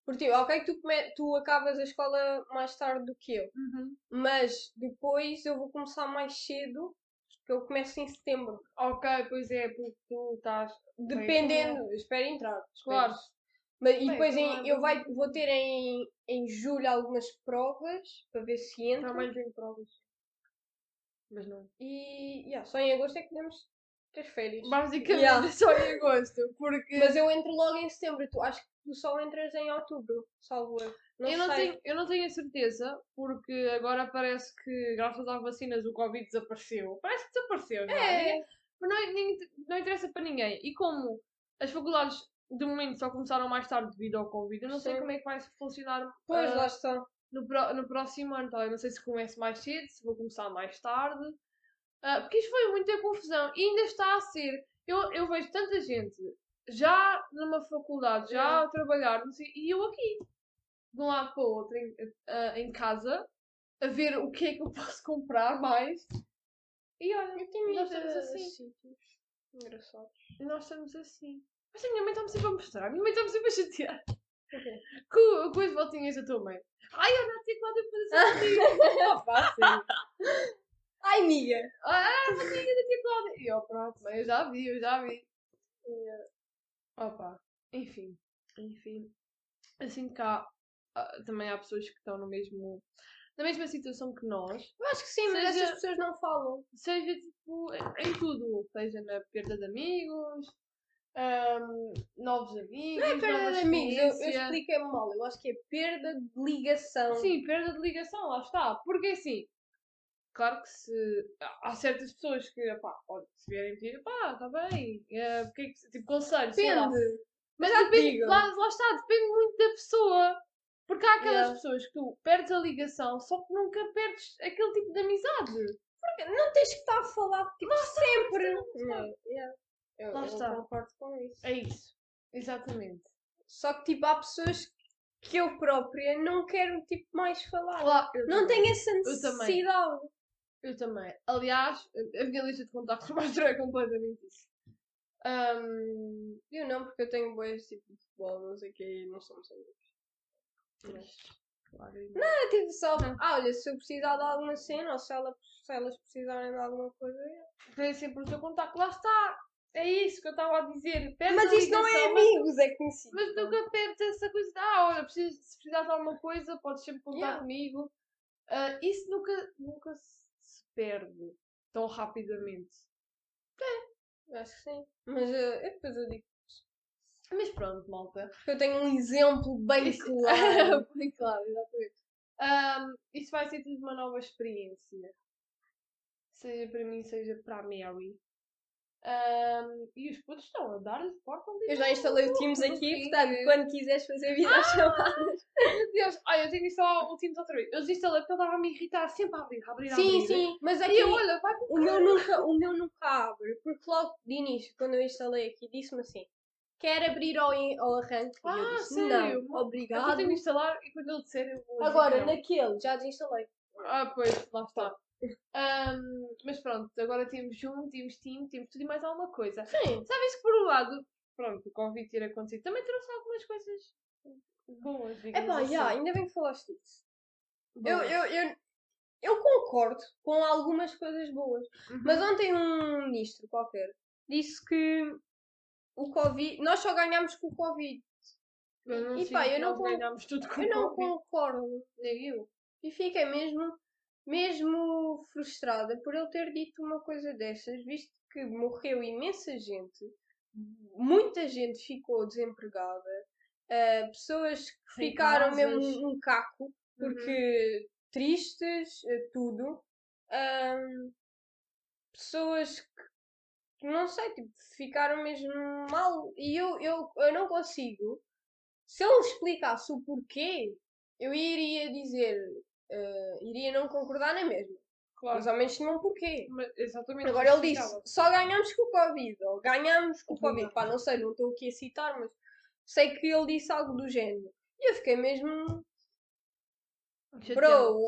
Porque, tipo, ok, tu, come- tu acabas a escola mais tarde do que eu, Uhum. mas depois eu vou começar mais cedo, porque eu começo em setembro. Ok, pois é, porque tu estás. Dependendo, eu espero entrar. Claro. Mas, e Bem, depois então em- é eu vai, vou ter em, em julho algumas provas para ver se entro. Também tenho provas. Mas não. E yeah, só em agosto é que podemos ter férias. Basicamente Yeah. só em agosto. Porque Mas eu entro logo em setembro. Tu, acho que tu só entras em outubro, salvo erro. Não eu, não sei. tenho, eu não tenho a certeza, porque agora parece que, graças às vacinas, o Covid desapareceu. Parece que desapareceu, não é? É, Mas não, é- não interessa para ninguém. E como as faculdades, de momento, só começaram mais tarde devido ao Covid, eu não sei Sim. como é que vai funcionar pois ah, lá está. no, no próximo ano. Tá? Eu não sei se começo mais cedo, se vou começar mais tarde. Ah, porque isto foi muita confusão e ainda está a ser. Eu, eu vejo tanta gente já numa faculdade, já Yeah. a trabalhar, não sei, e eu aqui, de um lado para o outro, em, ah, em casa, a ver o que é que eu posso comprar mais. E olha, Eu nós estamos assim. engraçados. Nós estamos assim. Mas a minha mãe está-me sempre a mostrar, a minha mãe está-me sempre a chatear. Ok. Com, com as voltinhas da tua mãe. Ai, olha a tia Cláudia fazer assim. Ah, pá, sério. Ai, amiga! Ah, a amiga da tia Cláudia. E eu, pronto, mãe, eu já vi, eu já vi. Opa, enfim, enfim. Assim que há, ah, também há pessoas que estão no mesmo, na mesma situação que nós, Eu acho que sim, mas Seja- essas pessoas não falam. seja tipo em tudo, seja na perda de amigos, ahm, novos amigos, Não é perda de amigos, eu, eu expliquei-me mal. Eu acho que é perda de ligação. Sim, perda de ligação, lá está. Porque assim, claro que se. há- certas pessoas que, pá, olha, se vierem pedir, pá, está bem. eh, porque é tipo, conselho. Depende. Mas depende, lá, lá está, depende muito da pessoa. Porque há aquelas Yeah. pessoas que tu perdes a ligação, só que nunca perdes aquele tipo de amizade. Não tens que estar a falar tipo, sempre. lá está. Não, yeah. Eu, Lá eu está. concordo com isso. É isso. Exatamente. Só que tipo, há pessoas que eu própria não quero tipo, mais falar. Lá, Não também. tenho essa necessidade. Eu também. Aliás, a minha lista de contactos mostra completamente isso. Ahm, Eu não, porque eu tenho boas tipo de futebol, não sei o que, e não somos amigos. triste. Claro, É tipo só, Não. ah, olha, se eu precisar de alguma cena ou se, ela, se elas precisarem de alguma coisa. Tem sempre o teu contacto, lá está. É isso que eu estava a dizer. Mas a isso não é ligação, mas- amigos, é conhecido. Mas nunca perdes essa coisa de, ah, olha, preciso, se precisar de alguma coisa, podes sempre contar Yeah. comigo. Ah, isso nunca, nunca se se perde tão rapidamente. Acho que sim. Mas eu depois eu digo. Mas pronto, malta. Eu tenho um exemplo bem Isso- claro. Bem claro, exatamente. Ahm, isso vai ser tudo uma nova experiência. Seja para mim, seja para a Mary. Ahm, e os putos estão a dar-lhe porta ali. Eu já instalei o Teams aqui, portanto, quando quiseres fazer videochamadas. Meu Deus, ai, eu tenho que instalar o Teams outra vez. Eu desinstalei porque ele estava a me irritar sempre a abrir, a abrir, a abrir. Sim, sim, mas aqui eu, olha, vai o meu, nunca, o meu nunca abre, porque logo de início, quando eu instalei aqui, disse-me assim: quer abrir ao, ao arranque? e eu Ah, disse: sério? não, Eu só obrigado. tenho que instalar e quando ele disser eu vou Agora, naquele, já desinstalei. Ah, pois, lá está. Ahm, mas pronto, agora temos Zoom, temos Team, temos tudo e mais alguma coisa. Sim. Sabes que por um lado, pronto, o Covid ter acontecido também trouxe algumas coisas boas, digamos Epá, assim. já, ainda bem que falaste disso. Eu, eu, eu, eu concordo com algumas coisas boas. Uhum. Mas ontem um ministro qualquer disse que o Covid. Nós só ganhámos com o Covid. Eu não e pá, eu não con- tudo com Eu não concordo. Nem eu. E fiquei mesmo, mesmo frustrada por ele ter dito uma coisa dessas, visto que morreu imensa gente, muita gente ficou desempregada, ah, pessoas que Sem ficaram mesmo casas. um caco, porque tristes, eh, tudo. Ahm, pessoas que, não sei, tipo, ficaram mesmo mal. E eu, eu, eu não consigo. Se ele explicasse o porquê, eu iria dizer, eh, iria não concordar na mesma. Claro. Mas ao menos tinha um porquê. Mas, exatamente. Agora ele disse, só ganhamos com o Covid, ou ganhamos com o Covid. Obrigada. Pá, não sei, não estou aqui a citar, mas sei que ele disse algo do género. E eu fiquei mesmo, bro,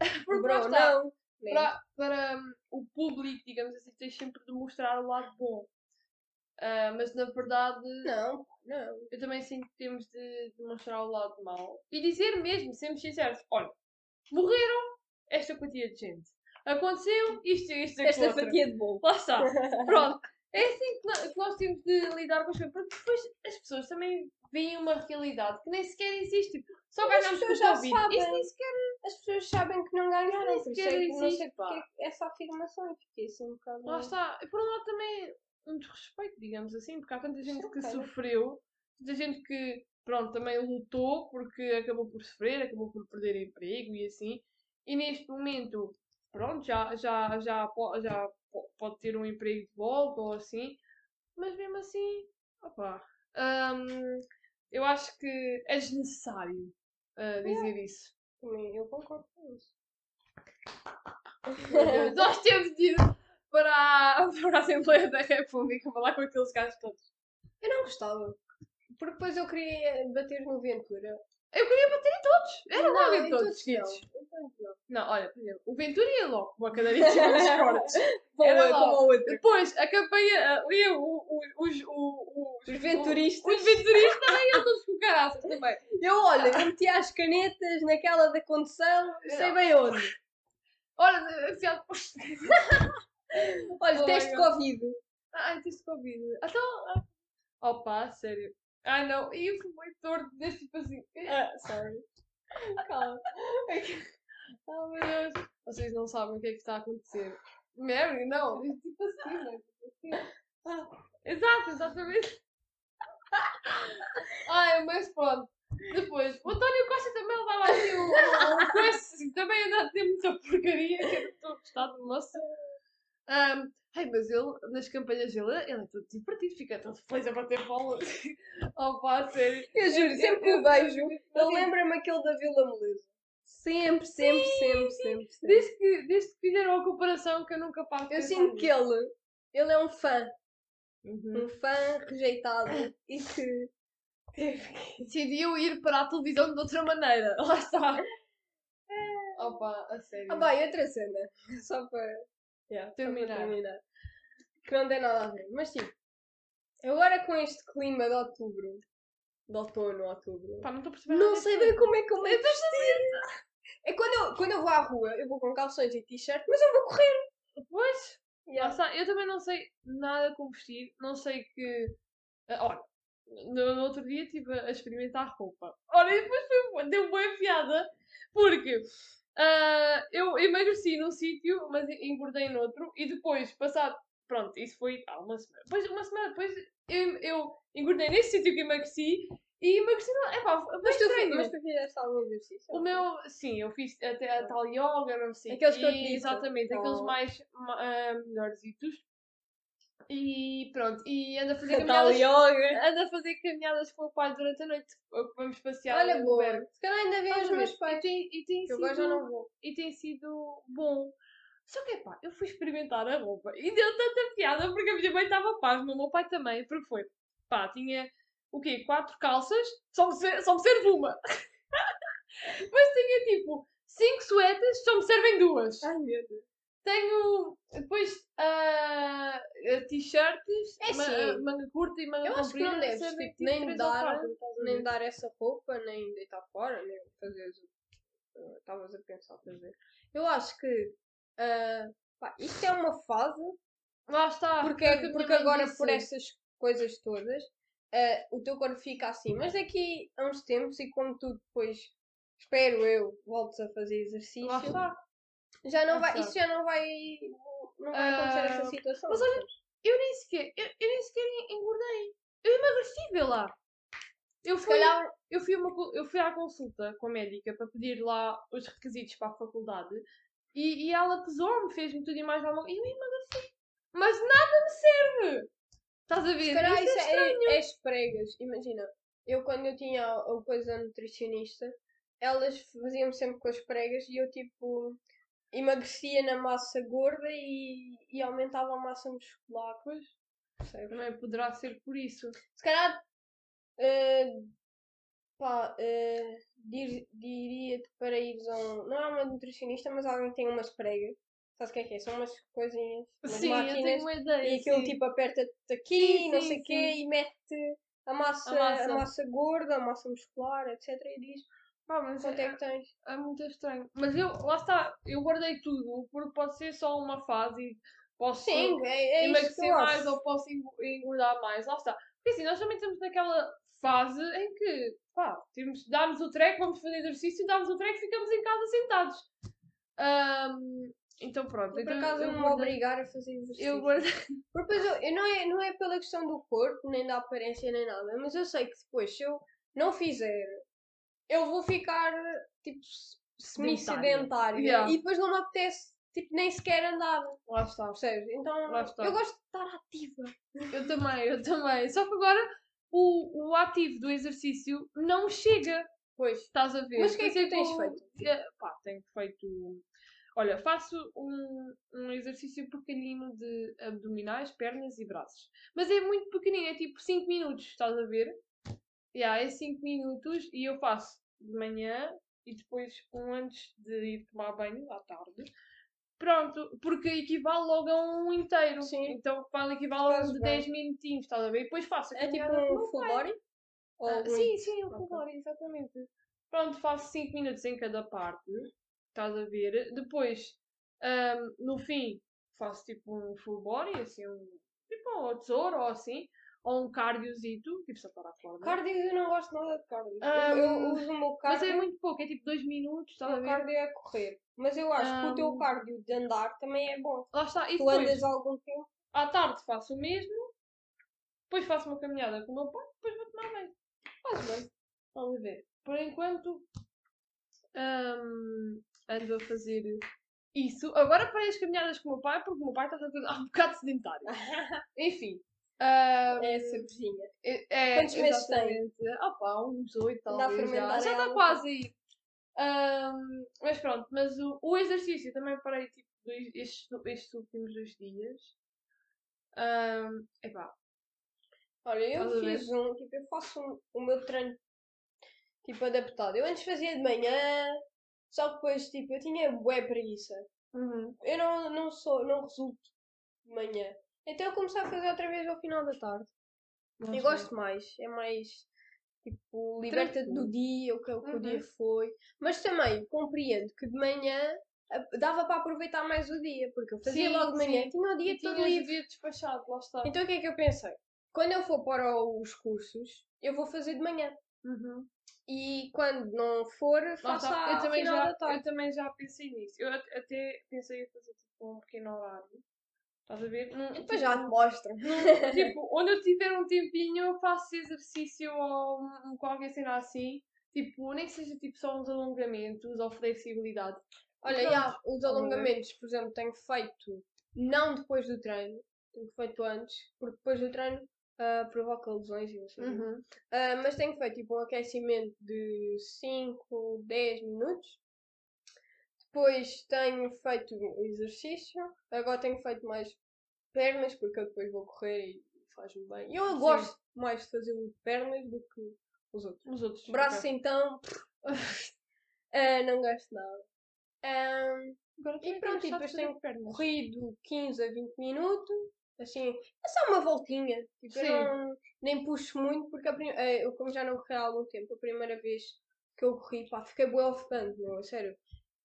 Porque bro, não. Para, para hum, o público, digamos assim, tens sempre de mostrar o lado bom. Ah, mas na verdade, Não, não. eu também sinto que temos de, de mostrar o lado mau. E dizer mesmo, sermos sinceros, olha, morreram esta quantia de gente. Aconteceu isto e isto e Esta aquilo outro. fatia de bolo. Lá está. Pronto. É assim que nós temos de lidar com as coisas. Porque depois as pessoas também veem uma realidade que nem sequer existe. Só Mas ganhamos com o Covid. Isso nem sequer. As pessoas sabem que não ganharam, nem isso sequer é que não existe, sei porque essa afirmação. Eu Fiquei assim um bocado. Lá está. E por um lado também um desrespeito, digamos assim, porque há tanta gente Sim, que cara. sofreu, tanta gente que, pronto, também lutou porque acabou por sofrer, acabou por perder emprego e assim. E neste momento, pronto, já, já, já, já po- pode ter um emprego de volta ou assim, mas mesmo assim, opá, hum, eu acho que é desnecessário uh, dizer isso. Também eu concordo com isso. Deus, Nós temos de ir para a, para a Assembleia da República falar com aqueles gajos todos. Eu não gostava. Porque depois eu queria bater no Ventura. Eu queria bater em todos. Era logo em todos, todos seguidos. não. Não. Não, olha, por exemplo, o Ventura ia logo com a cadeirinha cordas. Boa, Era como logo. a outra. Depois, a campanha, ali o- o- os, o- os, Os venturistas. Os venturistas também iam todos com caraças também. Eu, olha, eu meti as canetas naquela da condução, sei bem onde. Olha, afiado. Olha, Oh, teste meu. Covid. Ai, tens Covid. Então. ah, Opa, sério. Ai não, e eu fui muito torto desse tipo assim. Ah, sorry. Calma. Oh meu Deus. Vocês não sabem o que é que está a acontecer. Mary, não. é Tipo assim, não é? Tipo assim. Ah, exato, exatamente. Ai, mas pronto. Depois, o António Costa também levava um, um, um coisa, assim, também anda a ter muita porcaria, que eu estou a gostar do moço. Ahm, ai, mas ele, nas campanhas dele, ele é todo divertido, fica todo feliz a bater bola. oh pá, sério. Eu juro, sempre que o vejo, ele lembra-me aquele da Vila Moleza. Sempre, sempre, sempre, sempre, sempre. Desde que, desde que fizeram a comparação que eu nunca de Eu sinto que ele, ele é um fã. Uhum. Um fã rejeitado e que decidiu ir para a televisão de outra maneira. Lá está. Opa, a sério. Ah, bem, outra cena. Só para yeah, Terminar. terminar. Que não tem nada a ver. Mas sim. Agora com este clima de outubro. De outono, outubro. Pá, não estou a perceber Não sei bem como é que eu me vestir. É quando eu, quando eu vou à rua, eu vou com calções e t-shirt, mas eu vou correr. Pois, Yeah. está. Eu também não sei nada como vestir. Não sei que. Ah, Olha, no, no outro dia estive a experimentar roupa. Olha, e depois foi, deu boa piada. Porque ah, eu emagreci num sítio, mas engordei noutro. E depois, passado. Pronto, isso foi há uma semana. Depois, uma semana depois, eu, eu engordei nesse sítio que emagreci. E emagreci. no- Epá, foi Mas tu, estranho. mas tu fizeste algum exercício? O meu, sim, eu fiz até a tal yoga, não sei Aqueles que eu te disse. Exatamente, aqueles Oh. mais ma- ah, melhorzitos. E pronto, e ando a fazer Tal caminhadas, yoga. ando a fazer caminhadas com o pai durante a noite. Vamos passear Olha, boa. Berg. Se calhar ainda Estás os meus E pais. tem, e tem Que eu sido, agora já não vou. e tem sido bom. Só que, pá, eu fui experimentar a roupa e deu tanta piada porque a minha mãe estava pasma, o meu pai também, porque foi, pá, tinha, o quê, quatro calças, só me, ser- só me serve uma. Mas tinha, tipo, cinco suetas, só me servem duas. Ai meu Deus. Tenho, depois, ah, ah, t-shirts, É ma- sim. ah, manga curta e manga Eu acho que comprida, não deves tipo, nem três ou dar, quatro, estás a nem dar essa roupa, nem deitar fora, nem fazer o que estavas a pensar fazer. Eu acho que ah, pá, isto é uma fase, Lá está. porque, foi o que a minha porque mãe agora disse. por estas coisas todas ah, o teu corpo fica assim, mas daqui a uns tempos e como tu depois, espero eu, voltes a fazer exercício, Lá está. Já não Lá vai, está. isso já não vai, não vai acontecer Ah, essa situação. mas olha? Eu nem sequer, eu, eu nem sequer engordei. Eu emagreci, vê lá. Eu se fui, calhar eu, fui a uma co- eu fui à consulta com a médica para pedir lá os requisitos para a faculdade e, e ela pesou-me, fez-me tudo e mais alguma coisa. E eu emagreci. Mas nada me serve. Estás a ver? Se calhar Isso isso é é, estranho. é as pregas. Imagina, eu quando eu tinha a a coisa nutricionista, elas faziam sempre com as pregas e eu tipo emagrecia na massa gorda e, e aumentava a massa muscular. Pois, percebes? também poderá ser por isso. Se calhar eh, pá, eh, dir- diria-te para ires a um. Não é uma nutricionista, mas alguém tem umas pregas. Sabes o que é que é? São umas coisinhas, umas Sim, eu máquinas. tenho uma ideia. E aquilo sim. tipo aperta-te aqui, Sim, não sim, sei o quê, e mete a massa, A a massa. massa. gorda, a massa muscular, etc. E diz Pá, mas quanto é é, que tens. é muito estranho. Mas eu, lá está, eu guardei tudo, porque pode ser só uma fase e posso Sim, é, é emagrecer eu mais ou posso engo- engordar mais. Lá está. Porque assim, nós também estamos naquela fase em que, pá, temos, damos o treco, vamos fazer exercício, damos o treco e ficamos em casa sentados. Ahm, então pronto. Eu, por então acaso eu não me guardei- obrigar a fazer exercício. Eu guardei. Porque depois eu, eu não, é, não é pela questão do corpo, nem da aparência, nem nada, mas eu sei que depois, se eu não fizer, eu vou ficar tipo semi-sedentária Yeah. e depois não me apetece tipo, nem sequer andar, Lá está. percebes? Então está. eu gosto de estar ativa. Eu também, eu também. Só que agora o, o ativo do exercício não chega. Pois. Estás a ver? Mas o que é que tu tens Tipo, feito? eh, Pá, tenho feito. Olha, faço um, um exercício pequenino de abdominais, pernas e braços. Mas é muito pequenino, é tipo 5 minutos, estás a ver? Yeah, é 5 minutos e eu faço de manhã e depois um antes de ir tomar banho à tarde. Pronto, porque equivale logo a um inteiro. Sim. Então vale equivale a um de bem. 10 minutinhos, estás a ver? E depois faço É tipo um full body? Ou Ah, um- sim, sim, o Ok. full body, exatamente. Pronto, faço 5 minutos em cada parte. Estás a ver? Depois, ahm, no fim, faço tipo um full body, assim, um, tipo um tesouro ou assim. Ou um cardiozito, tipo saltar a corda. Cardio eu não gosto nada de cardio. Ah, eu, eu uso o meu Mas cardio. é muito pouco, é tipo 2 minutos, o estás a ver? cardio é correr. Mas eu acho que o teu Ah. cardio de andar também é bom. Lá está. E Tu depois, andas algum tempo. à tarde faço o mesmo. Depois faço uma caminhada com o meu pai. Depois vou tomar banho. Faz bem. Vamos ver. Por enquanto, ahm, ando a fazer isso. Agora parei as caminhadas com o meu pai, porque o meu pai está a coisa um bocado sedentário. Enfim. Ahm, É essa cozinha. é, Quantos meses tem? Ah pá, uns oito talvez já. Já está quase aí. Ahm, mas pronto, mas o, o exercício também parei tipo dois- estes, estes últimos dois dias. Ahm, epá, Olha, eu fiz um, tipo, eu faço um- o meu treino tipo adaptado. Eu antes fazia de manhã, só que depois tipo, eu tinha bué preguiça. uhum, Eu não, não sou, não resulto de manhã. Então eu comecei a fazer outra vez ao final da tarde. não Eu sei. gosto mais, é mais tipo, liberta-te do dia, o que, o que o Uhum. dia foi. Mas também compreendo que de manhã dava para aproveitar mais o dia, porque eu fazia Sim, logo de manhã sim. tinha o dia E todo o livre. dia despachado, lá está. Então o que é que eu pensei? Quando eu for para os cursos, eu vou fazer de manhã. Uhum. E quando não for, faço ao Eu, também final já, da tarde. eu também já pensei nisso. Eu at- até pensei em fazer tipo um pequeno horário. Estás a ver? Num- E depois tipo, já te mostro. num- tipo, onde eu tiver um tempinho, eu faço exercício ou qualquer cena assim. Tipo, nem que seja tipo só uns alongamentos ou flexibilidade. Olha, Pronto, já, os alongamentos, por exemplo, tenho feito não depois do treino, tenho feito antes, porque depois do treino ah, provoca lesões e não quê. Uhum. Ah, mas tenho feito tipo um aquecimento de 5, 10 minutos. Depois tenho feito o exercício. Agora tenho feito mais pernas, porque eu depois vou correr e faz-me bem. Eu Sim. gosto mais de fazer o de pernas do que os outros. Os outros. Braços ok. então. ah, não gosto nada. Agora E também pronto, e depois tenho pernas. corrido 15 a 20 minutos, assim, é só uma voltinha. Tipo, eu não, nem puxo muito, porque prim- eh, eu, como já não corri há algum tempo, a primeira vez que eu corri, pá, fiquei bué ofegante, meu, a sério.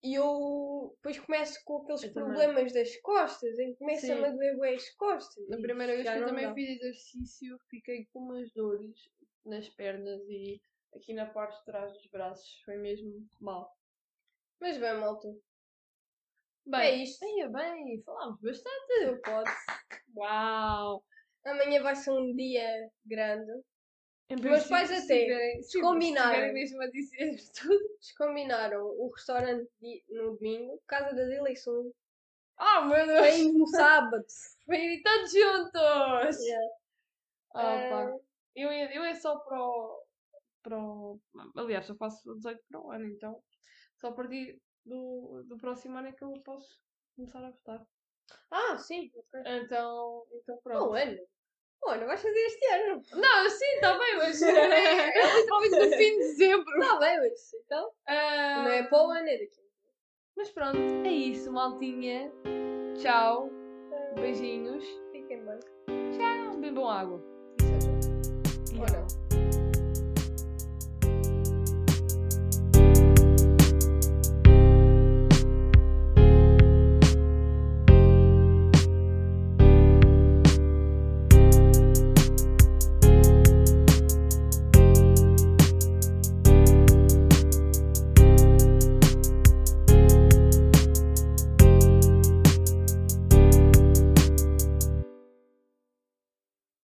E eu depois começo com aqueles Eu também. problemas das costas, em que começa-me a doer bué as costas. Na primeira vez que eu também dá. fiz exercício, fiquei com umas dores nas pernas e aqui na parte de trás dos braços. Foi mesmo mal. Mas bem, malta, é Bem, isto. Ia bem, falámos bastante. Eu pode. Uau! Amanhã vai ser um dia grande. Meus pais se até combinaram. Se estiverem mesmo a dizer tudo. Combinaram o restaurante no domingo, por causa das eleições. Ah, meu Deus! Vem no sábado. Para irem todos juntos! Yeah. Ah, pá. Ah, Eu, eu é só para o, para o. Aliás, eu faço 18 para o ano, então. Só a partir do, do próximo ano é que eu posso começar a votar. Ah, sim. Então, então Oh, pronto. ano não vais fazer este ano. Não, sim, está bem, mas eh, é, é talvez no fim de dezembro. Está bem, mas então. Uh... Não é para o ano, é daqui. Mas pronto, é isso, maltinha. Tchau. Beijinhos. Fiquem bem. Tchau. Bebam água. Ou não.